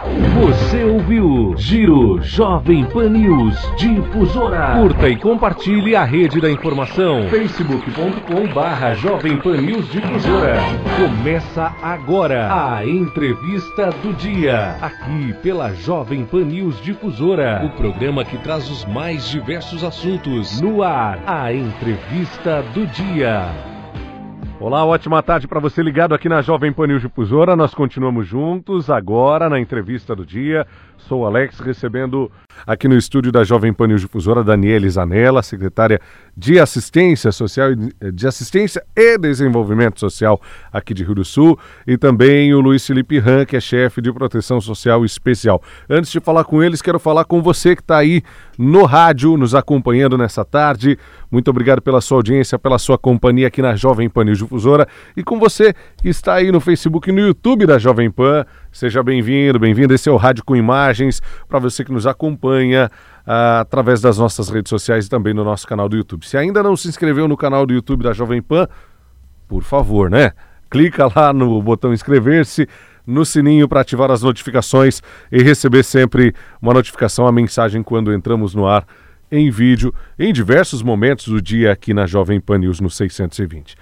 Você ouviu Giro Jovem Pan News Difusora. Curta e compartilhe a rede da informação. facebook.com barra Jovem Pan News Difusora. Começa agora a entrevista do dia. Aqui pela Jovem Pan News Difusora. O programa que traz os mais diversos assuntos. No ar, a entrevista do dia. Olá, ótima tarde para você ligado aqui na Jovem Pan News Difusora. Nós continuamos juntos agora na entrevista do dia. Sou Alex, recebendo aqui no estúdio da Jovem Pan Difusora Daniela Zanella, secretária de Assistência Social, de Assistência e Desenvolvimento Social aqui de Rio do Sul, e também o Luiz Felipe Ran, que é chefe de Proteção Social Especial. Antes de falar com eles, quero falar com você que está aí no rádio, nos acompanhando nessa tarde. Muito obrigado pela sua audiência, pela sua companhia aqui na Jovem Pan Difusora, e com você que está aí no Facebook e no YouTube da Jovem Pan. Seja bem-vindo, bem-vindo. Esse é o Rádio com Imagens, para você que nos acompanha uh, através das nossas redes sociais e também no nosso canal do YouTube. Se ainda não se inscreveu no canal do YouTube da Jovem Pan, por favor, né? Clica lá no botão inscrever-se, no sininho para ativar as notificações e receber sempre uma notificação, a mensagem quando entramos no ar em vídeo em diversos momentos do dia aqui na Jovem Pan News no 620.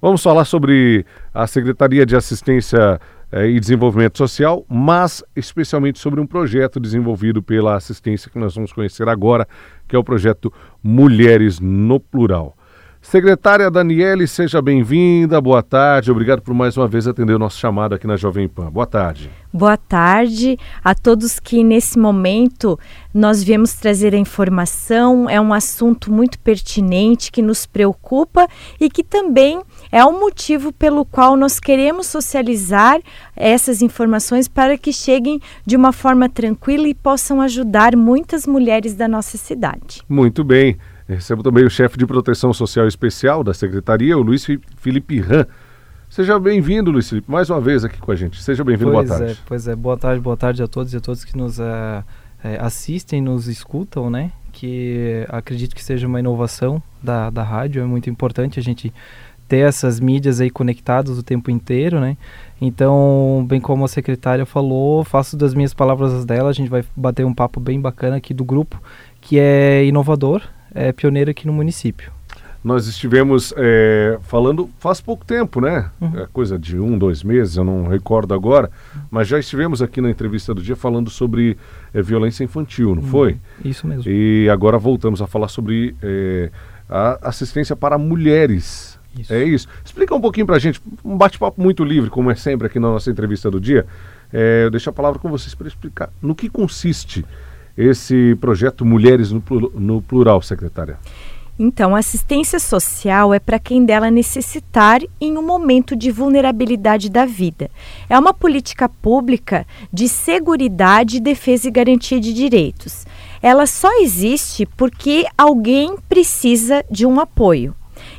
Vamos falar sobre a Secretaria de Assistência e Desenvolvimento Social, mas especialmente sobre um projeto desenvolvido pela assistência que nós vamos conhecer agora, que é o projeto Mulheres no Plural. Secretária Daniele, seja bem-vinda, boa tarde, obrigado por mais uma vez atender o nosso chamado aqui na Jovem Pan. Boa tarde. Boa tarde a todos que nesse momento nós viemos trazer a informação. É um assunto muito pertinente que nos preocupa e que também é o motivo pelo qual nós queremos socializar essas informações para que cheguem de uma forma tranquila e possam ajudar muitas mulheres da nossa cidade. Muito bem. Recebo também o chefe de proteção social especial da secretaria, o Luiz Felipe Ran. Seja bem-vindo, Luiz Felipe, mais uma vez aqui com a gente. Seja bem-vindo, boa tarde. É, pois é, boa tarde, boa tarde a todos e a todos que nos uh, assistem, nos escutam, né? Que acredito que seja uma inovação da, da rádio, é muito importante a gente ter essas mídias aí conectadas o tempo inteiro, né? Então, bem como a secretária falou, faço das minhas palavras as dela, a gente vai bater um papo bem bacana aqui do grupo, que é inovador, é pioneiro aqui no município. Nós estivemos é, falando faz pouco tempo, né? Uhum. É coisa de um, dois meses, eu não recordo agora, mas já estivemos aqui na entrevista do dia falando sobre é, violência infantil, não uhum. foi? Isso mesmo. E agora voltamos a falar sobre é, a assistência para mulheres. Isso. É isso. Explica um pouquinho para a gente, um bate-papo muito livre, como é sempre aqui na nossa entrevista do dia. É, eu deixo a palavra com vocês para explicar no que consiste esse projeto Mulheres no Plural, secretária? Então, assistência social é para quem dela necessitar em um momento de vulnerabilidade da vida. É uma política pública de seguridade, defesa e garantia de direitos. Ela só existe porque alguém precisa de um apoio.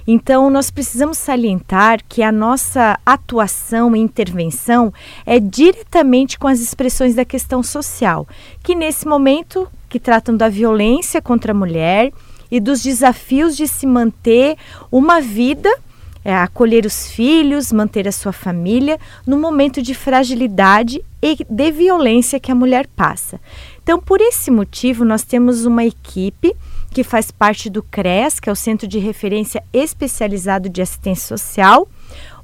Então, nós precisamos salientar que a nossa atuação e intervenção é diretamente com as expressões da questão social, que nesse momento que tratam da violência contra a mulher e dos desafios de se manter uma vida é, acolher os filhos, manter a sua família no momento de fragilidade e de violência que a mulher passa. Então, por esse motivo, nós temos uma equipe que faz parte do CRES, que é o Centro de Referência Especializado de Assistência Social,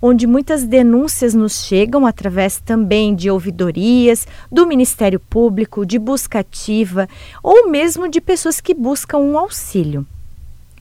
onde muitas denúncias nos chegam através também de ouvidorias, do Ministério Público, de busca ativa ou mesmo de pessoas que buscam um auxílio.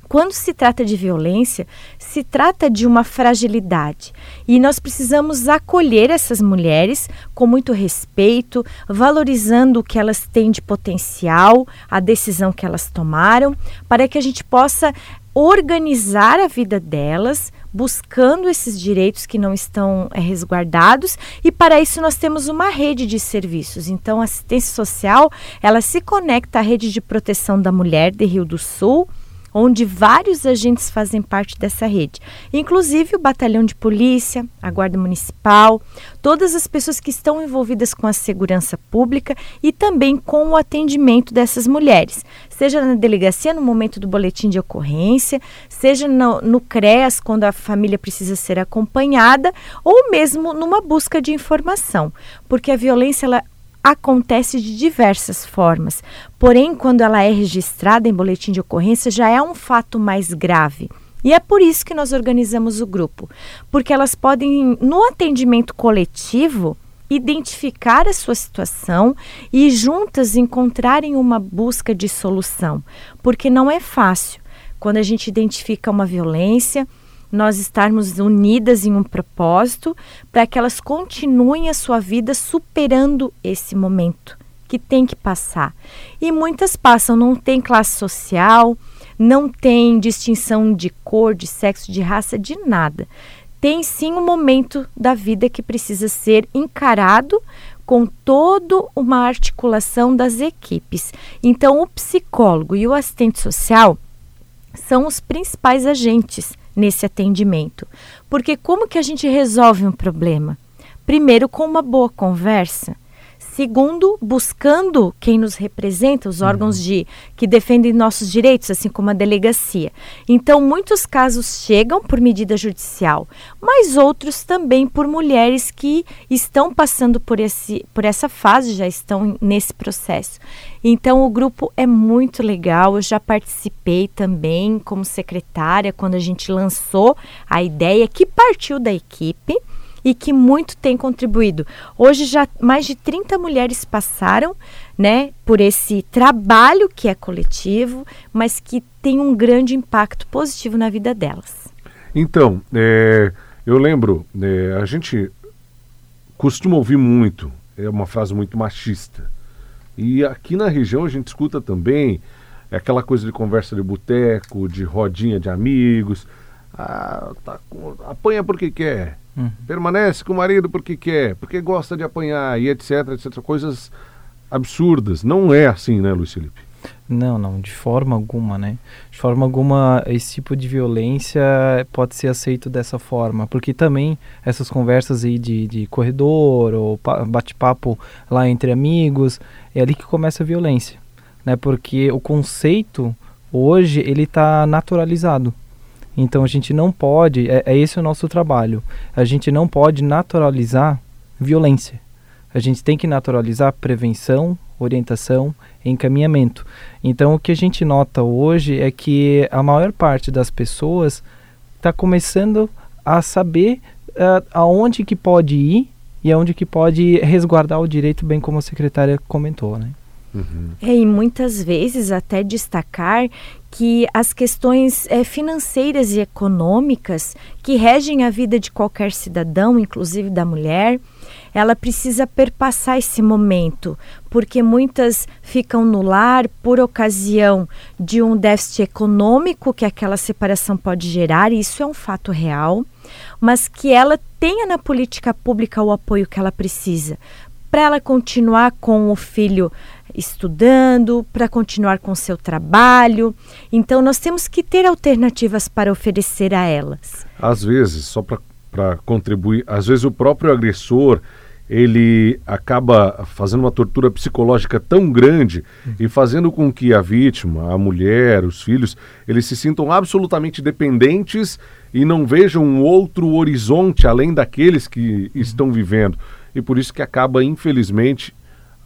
Quando se trata de violência, se trata de uma fragilidade e nós precisamos acolher essas mulheres com muito respeito, valorizando o que elas têm de potencial, a decisão que elas tomaram, para que a gente possa organizar a vida delas, buscando esses direitos que não estão é, resguardados e para isso nós temos uma rede de serviços. Então, a assistência social, ela se conecta à rede de proteção da mulher de Rio do Sul, onde vários agentes fazem parte dessa rede, inclusive o batalhão de polícia, a guarda municipal, todas as pessoas que estão envolvidas com a segurança pública e também com o atendimento dessas mulheres, seja na delegacia no momento do boletim de ocorrência, seja no, no CREAS quando a família precisa ser acompanhada ou mesmo numa busca de informação, porque a violência ela acontece de diversas formas. Porém, quando ela é registrada em boletim de ocorrência, já é um fato mais grave. E é por isso que nós organizamos o grupo, porque elas podem, no atendimento coletivo, identificar a sua situação e juntas encontrarem uma busca de solução, porque não é fácil. Quando a gente identifica uma violência, nós estarmos unidas em um propósito para que elas continuem a sua vida superando esse momento que tem que passar. E muitas passam, não tem classe social, não tem distinção de cor, de sexo, de raça, de nada. Tem sim um momento da vida que precisa ser encarado com toda uma articulação das equipes. Então, o psicólogo e o assistente social são os principais agentes nesse atendimento. Porque como que a gente resolve um problema? Primeiro com uma boa conversa, Segundo, buscando quem nos representa, os órgãos de que defendem nossos direitos, assim como a delegacia. Então, muitos casos chegam por medida judicial, mas outros também por mulheres que estão passando por, esse, por essa fase, já estão nesse processo. Então, o grupo é muito legal. Eu já participei também como secretária quando a gente lançou a ideia que partiu da equipe e que muito tem contribuído. Hoje já mais de 30 mulheres passaram, né, por esse trabalho que é coletivo, mas que tem um grande impacto positivo na vida delas. Então, é, eu lembro, é, a gente costuma ouvir muito, é uma frase muito machista. E aqui na região a gente escuta também aquela coisa de conversa de boteco, de rodinha de amigos. Ah, tá, apanha porque quer. Uhum. Permanece com o marido porque quer, porque gosta de apanhar e etc, etc. Coisas absurdas. Não é assim, né, Luiz Felipe? Não, não, de forma alguma, né? De forma alguma, esse tipo de violência pode ser aceito dessa forma, porque também essas conversas aí de, de corredor ou bate-papo lá entre amigos, é ali que começa a violência, né? Porque o conceito hoje ele está naturalizado, então a gente não pode, é, é esse o nosso trabalho. A gente não pode naturalizar violência. A gente tem que naturalizar prevenção, orientação, encaminhamento. Então o que a gente nota hoje é que a maior parte das pessoas está começando a saber uh, aonde que pode ir e aonde que pode resguardar o direito, bem como a secretária comentou, né? Uhum. É, e muitas vezes até destacar que as questões é, financeiras e econômicas que regem a vida de qualquer cidadão, inclusive da mulher, ela precisa perpassar esse momento, porque muitas ficam no lar por ocasião de um déficit econômico que aquela separação pode gerar, e isso é um fato real, mas que ela tenha na política pública o apoio que ela precisa para ela continuar com o filho estudando, para continuar com seu trabalho. Então, nós temos que ter alternativas para oferecer a elas. Às vezes, só para contribuir, às vezes o próprio agressor ele acaba fazendo uma tortura psicológica tão grande e fazendo com que a vítima, a mulher, os filhos, eles se sintam absolutamente dependentes e não vejam um outro horizonte além daqueles que estão vivendo. E por isso que acaba, infelizmente,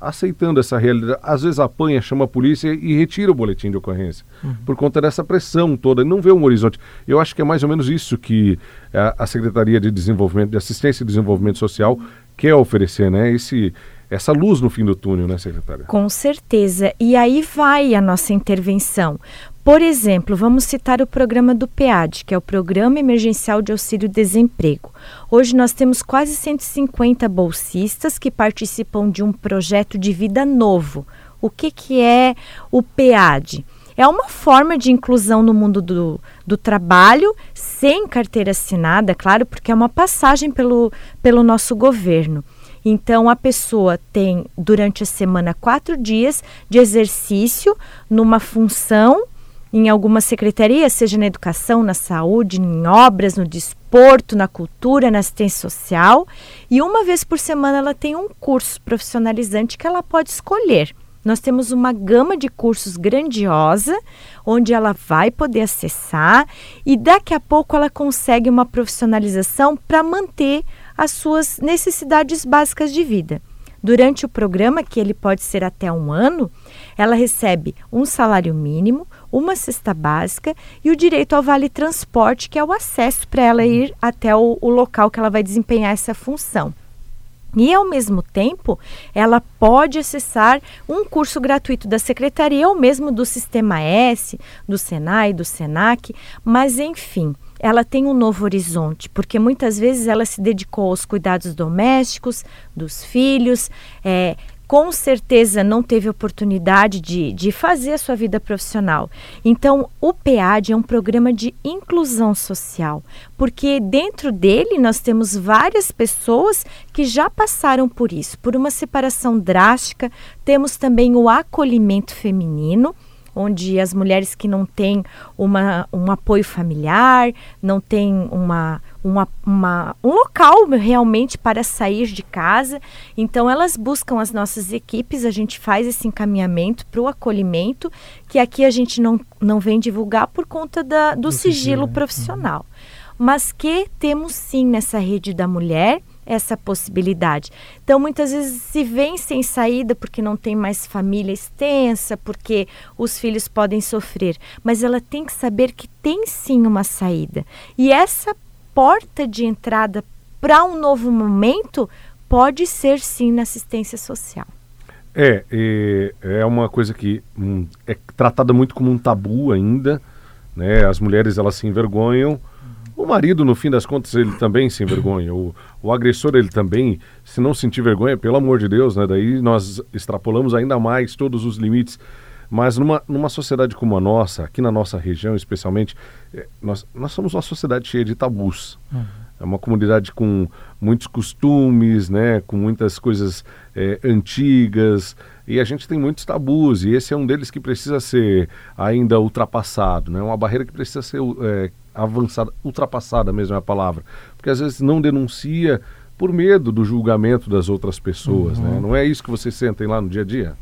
aceitando essa realidade. Às vezes apanha, chama a polícia e retira o boletim de ocorrência. Uhum. Por conta dessa pressão toda, não vê um horizonte. Eu acho que é mais ou menos isso que a, a Secretaria de Desenvolvimento, de Assistência e Desenvolvimento Social quer oferecer, né? Esse, essa luz no fim do túnel, né, secretária? Com certeza. E aí vai a nossa intervenção. Por exemplo, vamos citar o programa do PEAD, que é o Programa Emergencial de Auxílio Desemprego. Hoje nós temos quase 150 bolsistas que participam de um projeto de vida novo. O que, que é o PEAD? É uma forma de inclusão no mundo do, do trabalho, sem carteira assinada, claro, porque é uma passagem pelo, pelo nosso governo. Então, a pessoa tem, durante a semana, quatro dias de exercício numa função em alguma secretaria, seja na educação, na saúde, em obras, no desporto, na cultura, na assistência social. E uma vez por semana ela tem um curso profissionalizante que ela pode escolher. Nós temos uma gama de cursos grandiosa, onde ela vai poder acessar e daqui a pouco ela consegue uma profissionalização para manter as suas necessidades básicas de vida. Durante o programa, que ele pode ser até um ano, ela recebe um salário mínimo, uma cesta básica e o direito ao vale transporte, que é o acesso para ela ir até o, o local que ela vai desempenhar essa função. E, ao mesmo tempo, ela pode acessar um curso gratuito da Secretaria ou mesmo do Sistema S, do Senai, do Senac, mas, enfim, ela tem um novo horizonte, porque muitas vezes ela se dedicou aos cuidados domésticos, dos filhos, é, com certeza não teve oportunidade de, de fazer a sua vida profissional. Então, o PEAD é um programa de inclusão social, porque dentro dele nós temos várias pessoas que já passaram por isso, por uma separação drástica. Temos também o acolhimento feminino onde as mulheres que não têm uma, um apoio familiar, não têm uma, uma, uma, um local realmente para sair de casa. Então, elas buscam as nossas equipes, a gente faz esse encaminhamento para o acolhimento, que aqui a gente não, não vem divulgar por conta da, do, do sigilo, sigilo né? profissional. Uhum. Mas que temos sim nessa rede da mulher essa possibilidade. Então, muitas vezes se vem sem saída porque não tem mais família extensa, porque os filhos podem sofrer, mas ela tem que saber que tem sim uma saída. E essa porta de entrada para um novo momento pode ser sim na assistência social. É, é, uma coisa que hum, é tratada muito como um tabu ainda, né? As mulheres elas se envergonham o marido, no fim das contas, ele também se envergonha. O, o agressor, ele também, se não sentir vergonha, pelo amor de Deus, né? Daí nós extrapolamos ainda mais todos os limites. Mas numa, numa sociedade como a nossa, aqui na nossa região especialmente, é, nós, nós somos uma sociedade cheia de tabus. Uhum. É uma comunidade com muitos costumes, né? Com muitas coisas é, antigas. E a gente tem muitos tabus, e esse é um deles que precisa ser ainda ultrapassado, né? Uma barreira que precisa ser é, avançada, ultrapassada mesmo é a palavra. Porque às vezes não denuncia por medo do julgamento das outras pessoas, né? uhum. né? Não é isso que vocês sentem lá no dia a dia?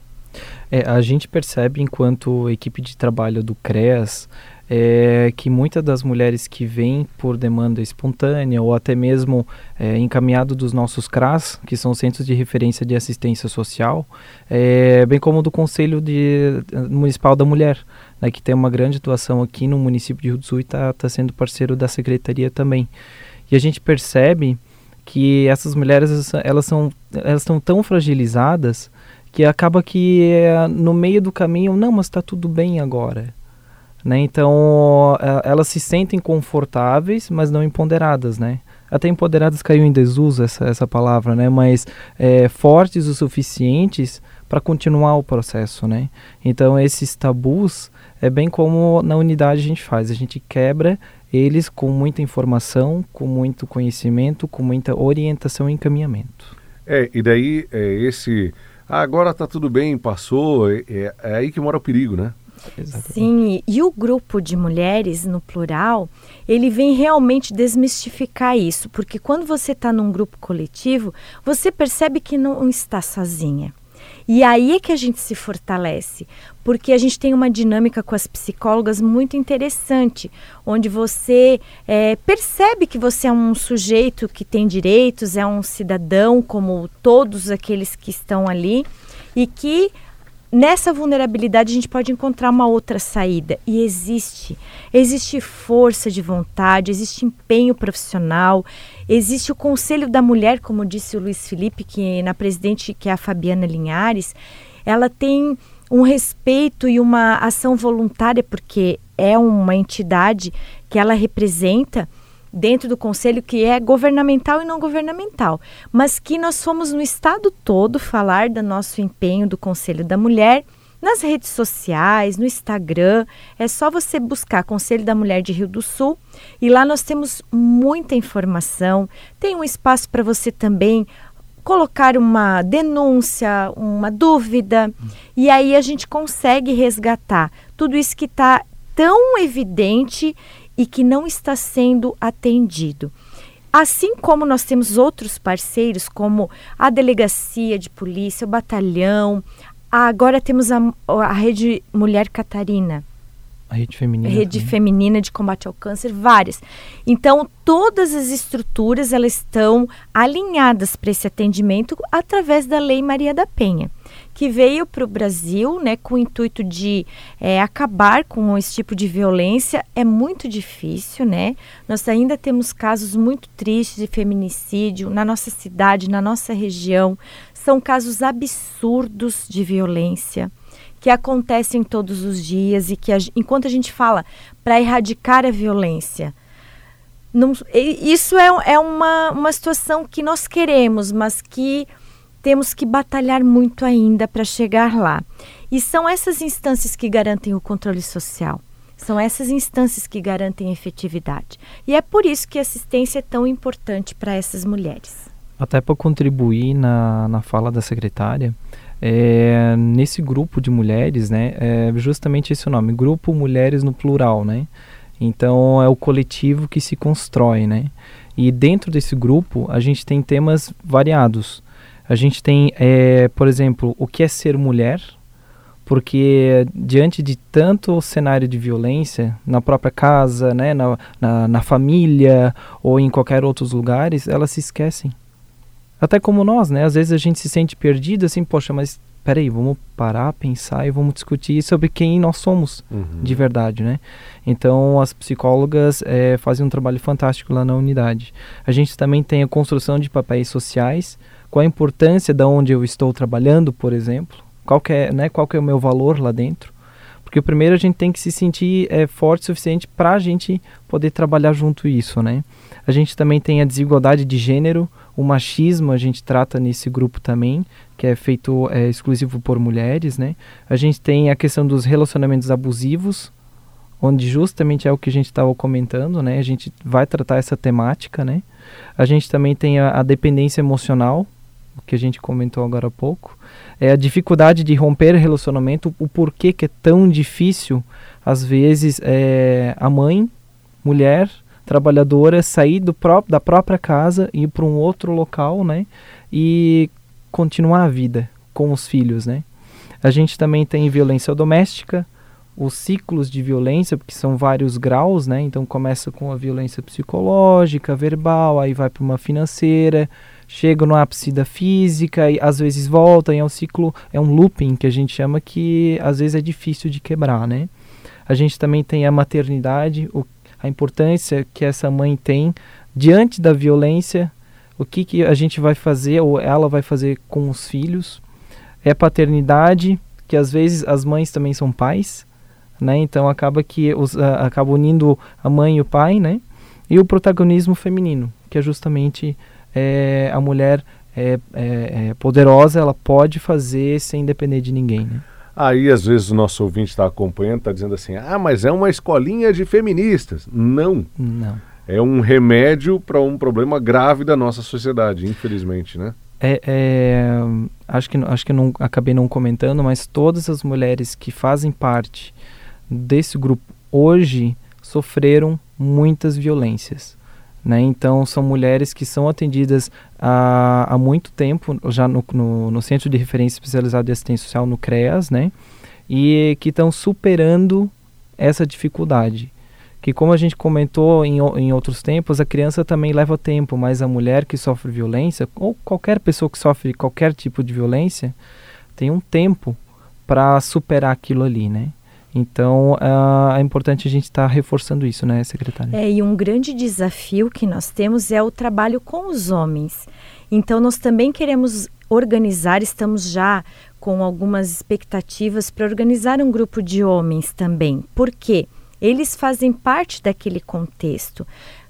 É, a gente percebe enquanto equipe de trabalho do CREAS é, que muitas das mulheres que vêm por demanda espontânea ou até mesmo é, encaminhado dos nossos CRAS, que são Centros de Referência de Assistência Social, é, bem como do Conselho de, Municipal da Mulher, né, que tem uma grande atuação aqui no município de Rio do Sul e está tá sendo parceiro da Secretaria também. E a gente percebe que essas mulheres elas são elas estão tão fragilizadas que acaba que é, no meio do caminho não mas está tudo bem agora né? Então, é, elas se sentem confortáveis, mas não empoderadas, né? Até empoderadas caiu em desuso essa, essa palavra, né? Mas é, fortes o suficientes para continuar o processo, né? Então, esses tabus é bem como na unidade a gente faz. A gente quebra eles com muita informação, com muito conhecimento, com muita orientação e encaminhamento. É, e daí é esse... Ah, agora tá tudo bem, passou, é, é, é aí que mora o perigo, né? Exatamente. Sim, e o grupo de mulheres, no plural, ele vem realmente desmistificar isso, porque quando você está num grupo coletivo, você percebe que não está sozinha. E aí é que a gente se fortalece, porque a gente tem uma dinâmica com as psicólogas muito interessante, onde você é, percebe que você é um sujeito que tem direitos, é um cidadão como todos aqueles que estão ali, e que nessa vulnerabilidade a gente pode encontrar uma outra saída. E existe. Existe força de vontade, existe empenho profissional, existe o Conselho da Mulher, como disse o Luiz Felipe, que na presidente que é a Fabiana Linhares, ela tem um respeito e uma ação voluntária porque é uma entidade que ela representa dentro do conselho que é governamental e não governamental, mas que nós fomos no estado todo falar do nosso empenho do Conselho da Mulher nas redes sociais, no Instagram. É só você buscar Conselho da Mulher de Rio do Sul e lá nós temos muita informação. Tem um espaço para você também colocar uma denúncia, uma dúvida, e aí a gente consegue resgatar tudo isso que está tão evidente e que não está sendo atendido. Assim como nós temos outros parceiros, como a Delegacia de Polícia, o Batalhão, agora temos a, a Rede Mulher Catarina, A rede feminina. Rede também. feminina de combate ao câncer, várias. Então, todas as estruturas elas estão alinhadas para esse atendimento através da Lei Maria da Penha, que veio para o Brasil, né, com o intuito de é, acabar com esse tipo de violência. É muito difícil, né? Nós ainda temos casos muito tristes de feminicídio na nossa cidade, na nossa região. São casos absurdos de violência que acontecem todos os dias e que a, enquanto a gente fala para erradicar a violência, não, isso é, é uma, uma situação que nós queremos, mas que temos que batalhar muito ainda para chegar lá. E são essas instâncias que garantem o controle social. São essas instâncias que garantem efetividade. E é por isso que a assistência é tão importante para essas mulheres. Até para contribuir na, na fala da secretária, é, nesse grupo de mulheres, né, é justamente esse o nome, Grupo Mulheres no Plural, né? Então é o coletivo que se constrói, né? E dentro desse grupo a gente tem temas variados. A gente tem, é, por exemplo, o que é ser mulher, porque diante de tanto cenário de violência na própria casa, né, na, na, na família ou em qualquer outros lugares, elas se esquecem até como nós, né? Às vezes a gente se sente perdido, assim, poxa, mas peraí, vamos parar, pensar e vamos discutir sobre quem nós somos uhum. de verdade, né? Então, as psicólogas é, fazem um trabalho fantástico lá na unidade. A gente também tem a construção de papéis sociais, qual a importância de onde eu estou trabalhando, por exemplo, qual que é, né, qual que é o meu valor lá dentro. Porque primeiro a gente tem que se sentir é, forte o suficiente para a gente poder trabalhar junto isso, né? A gente também tem a desigualdade de gênero, o machismo a gente trata nesse grupo também, que é feito é, exclusivo por mulheres, né? A gente tem a questão dos relacionamentos abusivos, onde justamente é o que a gente estava comentando, né? A gente vai tratar essa temática, né? A gente também tem a, a dependência emocional, o que a gente comentou agora há pouco. É a dificuldade de romper relacionamento, o porquê que é tão difícil, às vezes, é, a mãe, mulher, trabalhadora sair do próprio, da própria casa e ir para um outro local, né? E continuar a vida com os filhos, né? A gente também tem violência doméstica, os ciclos de violência, porque são vários graus, né? Então começa com a violência psicológica, verbal, aí vai para uma financeira, chega no ápice da física e às vezes volta, e é um ciclo, é um looping que a gente chama que às vezes é difícil de quebrar, né? A gente também tem a maternidade, o a importância que essa mãe tem diante da violência, o que, que a gente vai fazer ou ela vai fazer com os filhos. É paternidade, que às vezes as mães também são pais, né? Então acaba que os, acaba unindo a mãe e o pai, né? E o protagonismo feminino, que é justamente é, a mulher é, é, é poderosa, ela pode fazer sem depender de ninguém, né? Aí, às vezes, o nosso ouvinte está acompanhando, está dizendo assim: ah, mas é uma escolinha de feministas. Não. Não. É um remédio para um problema grave da nossa sociedade, infelizmente, né? É, é, acho que, acho que não, acabei não comentando, mas todas as mulheres que fazem parte desse grupo hoje sofreram muitas violências. Né? Então, são mulheres que são atendidas há, há muito tempo, já no, no, no, Centro de Referência Especializado de Assistência Social, no CREAS, né? e que estão superando essa dificuldade. Que, como a gente comentou em, em outros tempos, a criança também leva tempo, mas a mulher que sofre violência, ou qualquer pessoa que sofre qualquer tipo de violência, tem um tempo para superar aquilo ali, né? Então, uh, é importante a gente estar tá reforçando isso, né, secretária? É, e um grande desafio que nós temos é o trabalho com os homens. Então, nós também queremos organizar, estamos já com algumas expectativas para organizar um grupo de homens também. Por quê? Eles fazem parte daquele contexto.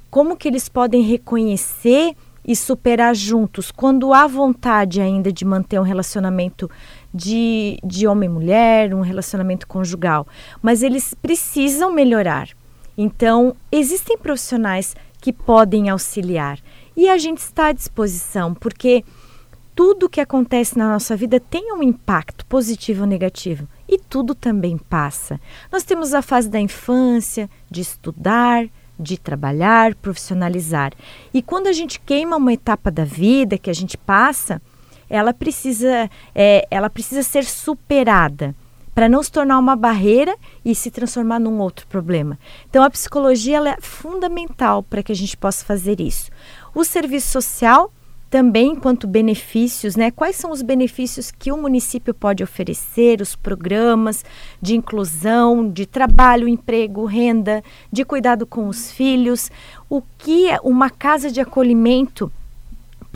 Como que eles podem reconhecer e superar juntos quando há vontade ainda de manter um relacionamento de, de homem e mulher, um relacionamento conjugal, mas eles precisam melhorar. Então, existem profissionais que podem auxiliar e a gente está à disposição, porque tudo que acontece na nossa vida tem um impacto positivo ou negativo e tudo também passa. Nós temos a fase da infância, de estudar, de trabalhar, profissionalizar. E quando a gente queima uma etapa da vida que a gente passa, ela precisa, é, ela precisa ser superada para não se tornar uma barreira e se transformar num outro problema. Então a psicologia é fundamental para que a gente possa fazer isso. O serviço social também quanto benefícios, né? Quais são os benefícios que o município pode oferecer, os programas de inclusão, de trabalho, emprego, renda, de cuidado com os filhos, o que é uma casa de acolhimento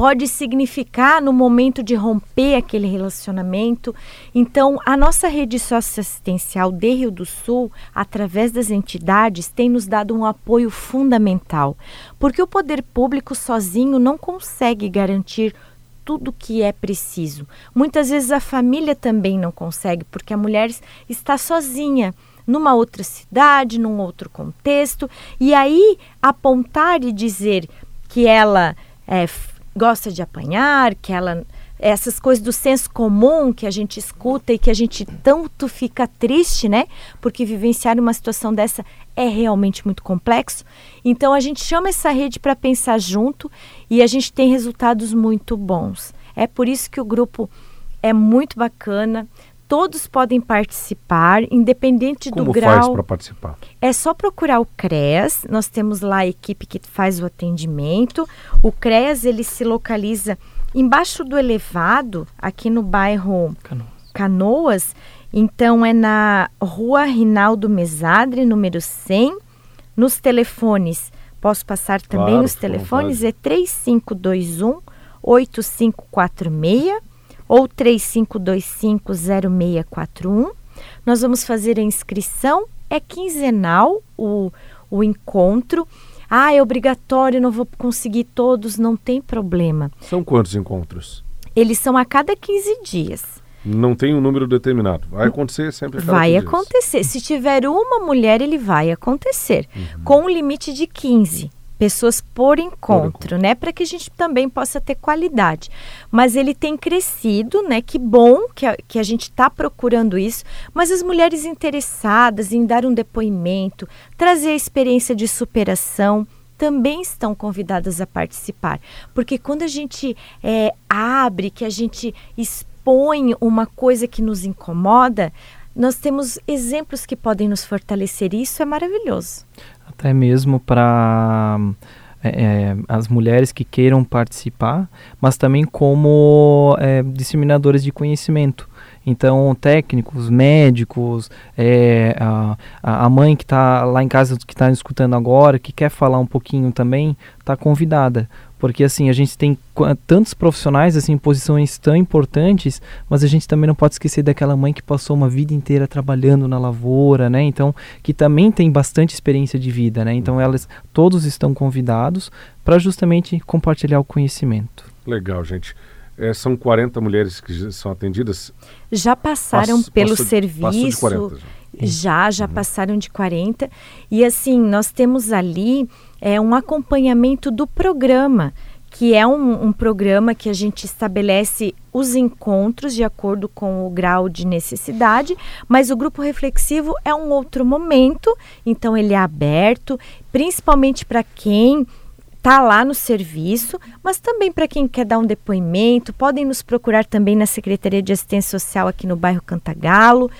pode significar no momento de romper aquele relacionamento. Então, a nossa rede socioassistencial de Rio do Sul, através das entidades, tem nos dado um apoio fundamental, porque o poder público sozinho não consegue garantir tudo que é preciso. Muitas vezes a família também não consegue, porque a mulher está sozinha numa outra cidade, num outro contexto, e aí apontar e dizer que ela é, gosta de apanhar, que ela essas coisas do senso comum que a gente escuta e que a gente tanto fica triste, né? Porque vivenciar uma situação dessa é realmente muito complexo. Então a gente chama essa rede para pensar junto e a gente tem resultados muito bons. É por isso que o grupo é muito bacana todos podem participar, independente Como do grau. Como faz para participar? É só procurar o CREAS. Nós temos lá a equipe que faz o atendimento. O CREAS ele se localiza embaixo do elevado, aqui no bairro Canoas. Canoas. Então é na Rua Rinaldo Mesadre, número 100. Nos telefones, posso passar também claro, os telefones, é 3521 8546 ou 35250641. Nós vamos fazer a inscrição, é quinzenal o, o encontro. Ah, é obrigatório, não vou conseguir todos, não tem problema. São quantos encontros? Eles são a cada 15 dias. Não tem um número determinado. Vai acontecer sempre Vai acontecer. Se tiver uma mulher, ele vai acontecer. Uhum. Com um limite de 15 pessoas por encontro, por encontro. né, para que a gente também possa ter qualidade. Mas ele tem crescido, né? Que bom que a, que a gente está procurando isso. Mas as mulheres interessadas em dar um depoimento, trazer a experiência de superação também estão convidadas a participar, porque quando a gente é, abre, que a gente expõe uma coisa que nos incomoda, nós temos exemplos que podem nos fortalecer. E isso é maravilhoso até mesmo para é, é, as mulheres que queiram participar, mas também como é, disseminadores de conhecimento. Então, técnicos, médicos, é, a, a mãe que está lá em casa, que está escutando agora, que quer falar um pouquinho também, está convidada porque assim a gente tem tantos profissionais assim em posições tão importantes, mas a gente também não pode esquecer daquela mãe que passou uma vida inteira trabalhando na lavoura, né? Então, que também tem bastante experiência de vida, né? Então, elas todos estão convidados para justamente compartilhar o conhecimento. Legal, gente. É, são 40 mulheres que são atendidas? Já passaram Passo, pelo passou, serviço. Passou de 40, já, já, já uhum. passaram de 40. E assim, nós temos ali é um acompanhamento do programa, que é um, um, programa que a gente estabelece os encontros de acordo com o grau de necessidade, mas o grupo reflexivo é um outro momento, então ele é aberto, principalmente para quem está lá no serviço, mas também para quem quer dar um depoimento, podem nos procurar também na Secretaria de Assistência Social aqui no bairro Cantagalo,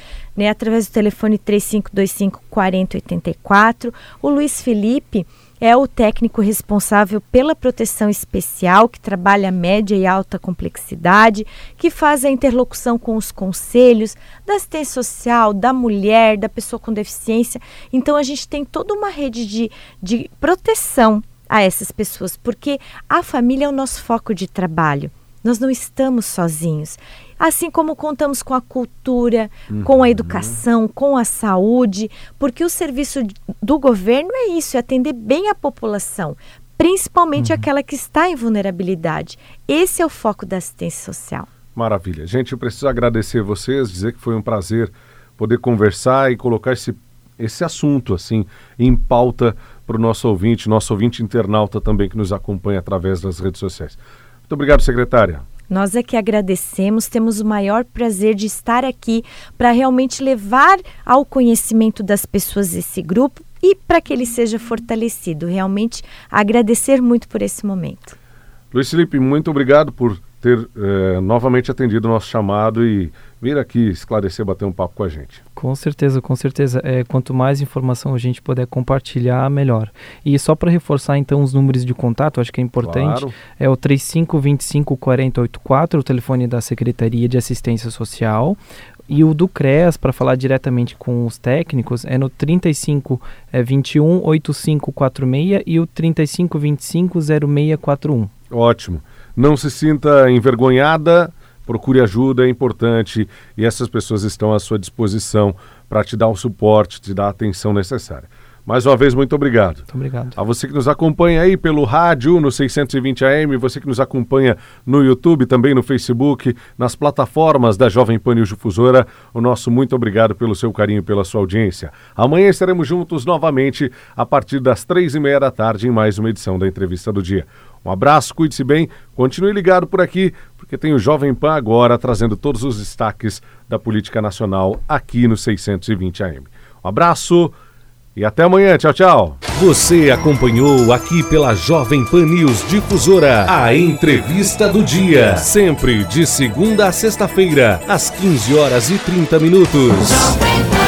né, através do telefone 3525 4084. O Luiz Felipe é o técnico responsável pela proteção especial, que trabalha média e alta complexidade, que faz a interlocução com os conselhos da assistência social, da mulher, da pessoa com deficiência. Então, a gente tem toda uma rede de, de proteção a essas pessoas, porque a família é o nosso foco de trabalho. Nós não estamos sozinhos. Assim como contamos com a cultura, uhum. com a uhum. educação, com a saúde, porque o serviço do governo é isso, é atender bem a população, principalmente uhum. aquela que está em vulnerabilidade. Esse é o foco da assistência social. Maravilha. Gente, eu preciso agradecer vocês, dizer que foi um prazer poder conversar e colocar esse, esse assunto assim em pauta para o nosso ouvinte, nosso ouvinte internauta também que nos acompanha através das redes sociais. Muito obrigado, secretária. Nós é que agradecemos, temos o maior prazer de estar aqui para realmente levar ao conhecimento das pessoas esse grupo e para que ele seja fortalecido. Realmente agradecer muito por esse momento. Luiz Felipe, muito obrigado por ter eh, novamente atendido o nosso chamado e vir aqui esclarecer, bater um papo com a gente. Com certeza, com certeza. É, quanto mais informação a gente puder compartilhar, melhor. E só para reforçar então os números de contato, acho que é importante, claro. é o 3525 4084, o telefone da Secretaria de Assistência Social. E o do CREAS, para falar diretamente com os técnicos, é no 35 é, 21 8546 e o 35 25 0641. Ótimo. Não se sinta envergonhada, procure ajuda, é importante e essas pessoas estão à sua disposição para te dar o suporte, te dar a atenção necessária. Mais uma vez, muito obrigado. Muito obrigado. A você que nos acompanha aí pelo rádio no 620 AM, você que nos acompanha no YouTube, também no Facebook, nas plataformas da Jovem Pan News Difusora, o nosso muito obrigado pelo seu carinho e pela sua audiência. Amanhã estaremos juntos novamente a partir das três e meia da tarde em mais uma edição da Entrevista do Dia. Um abraço, cuide-se bem, continue ligado por aqui, porque tem o Jovem Pan agora trazendo todos os destaques da política nacional aqui no 620 AM. Um abraço e até amanhã. Tchau, tchau. Você acompanhou aqui pela Jovem Pan News Difusora a entrevista do dia, sempre de segunda a sexta-feira, às 15 horas e 30 minutos.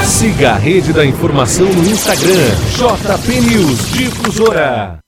Siga a rede da informação no Instagram, JP News Difusora.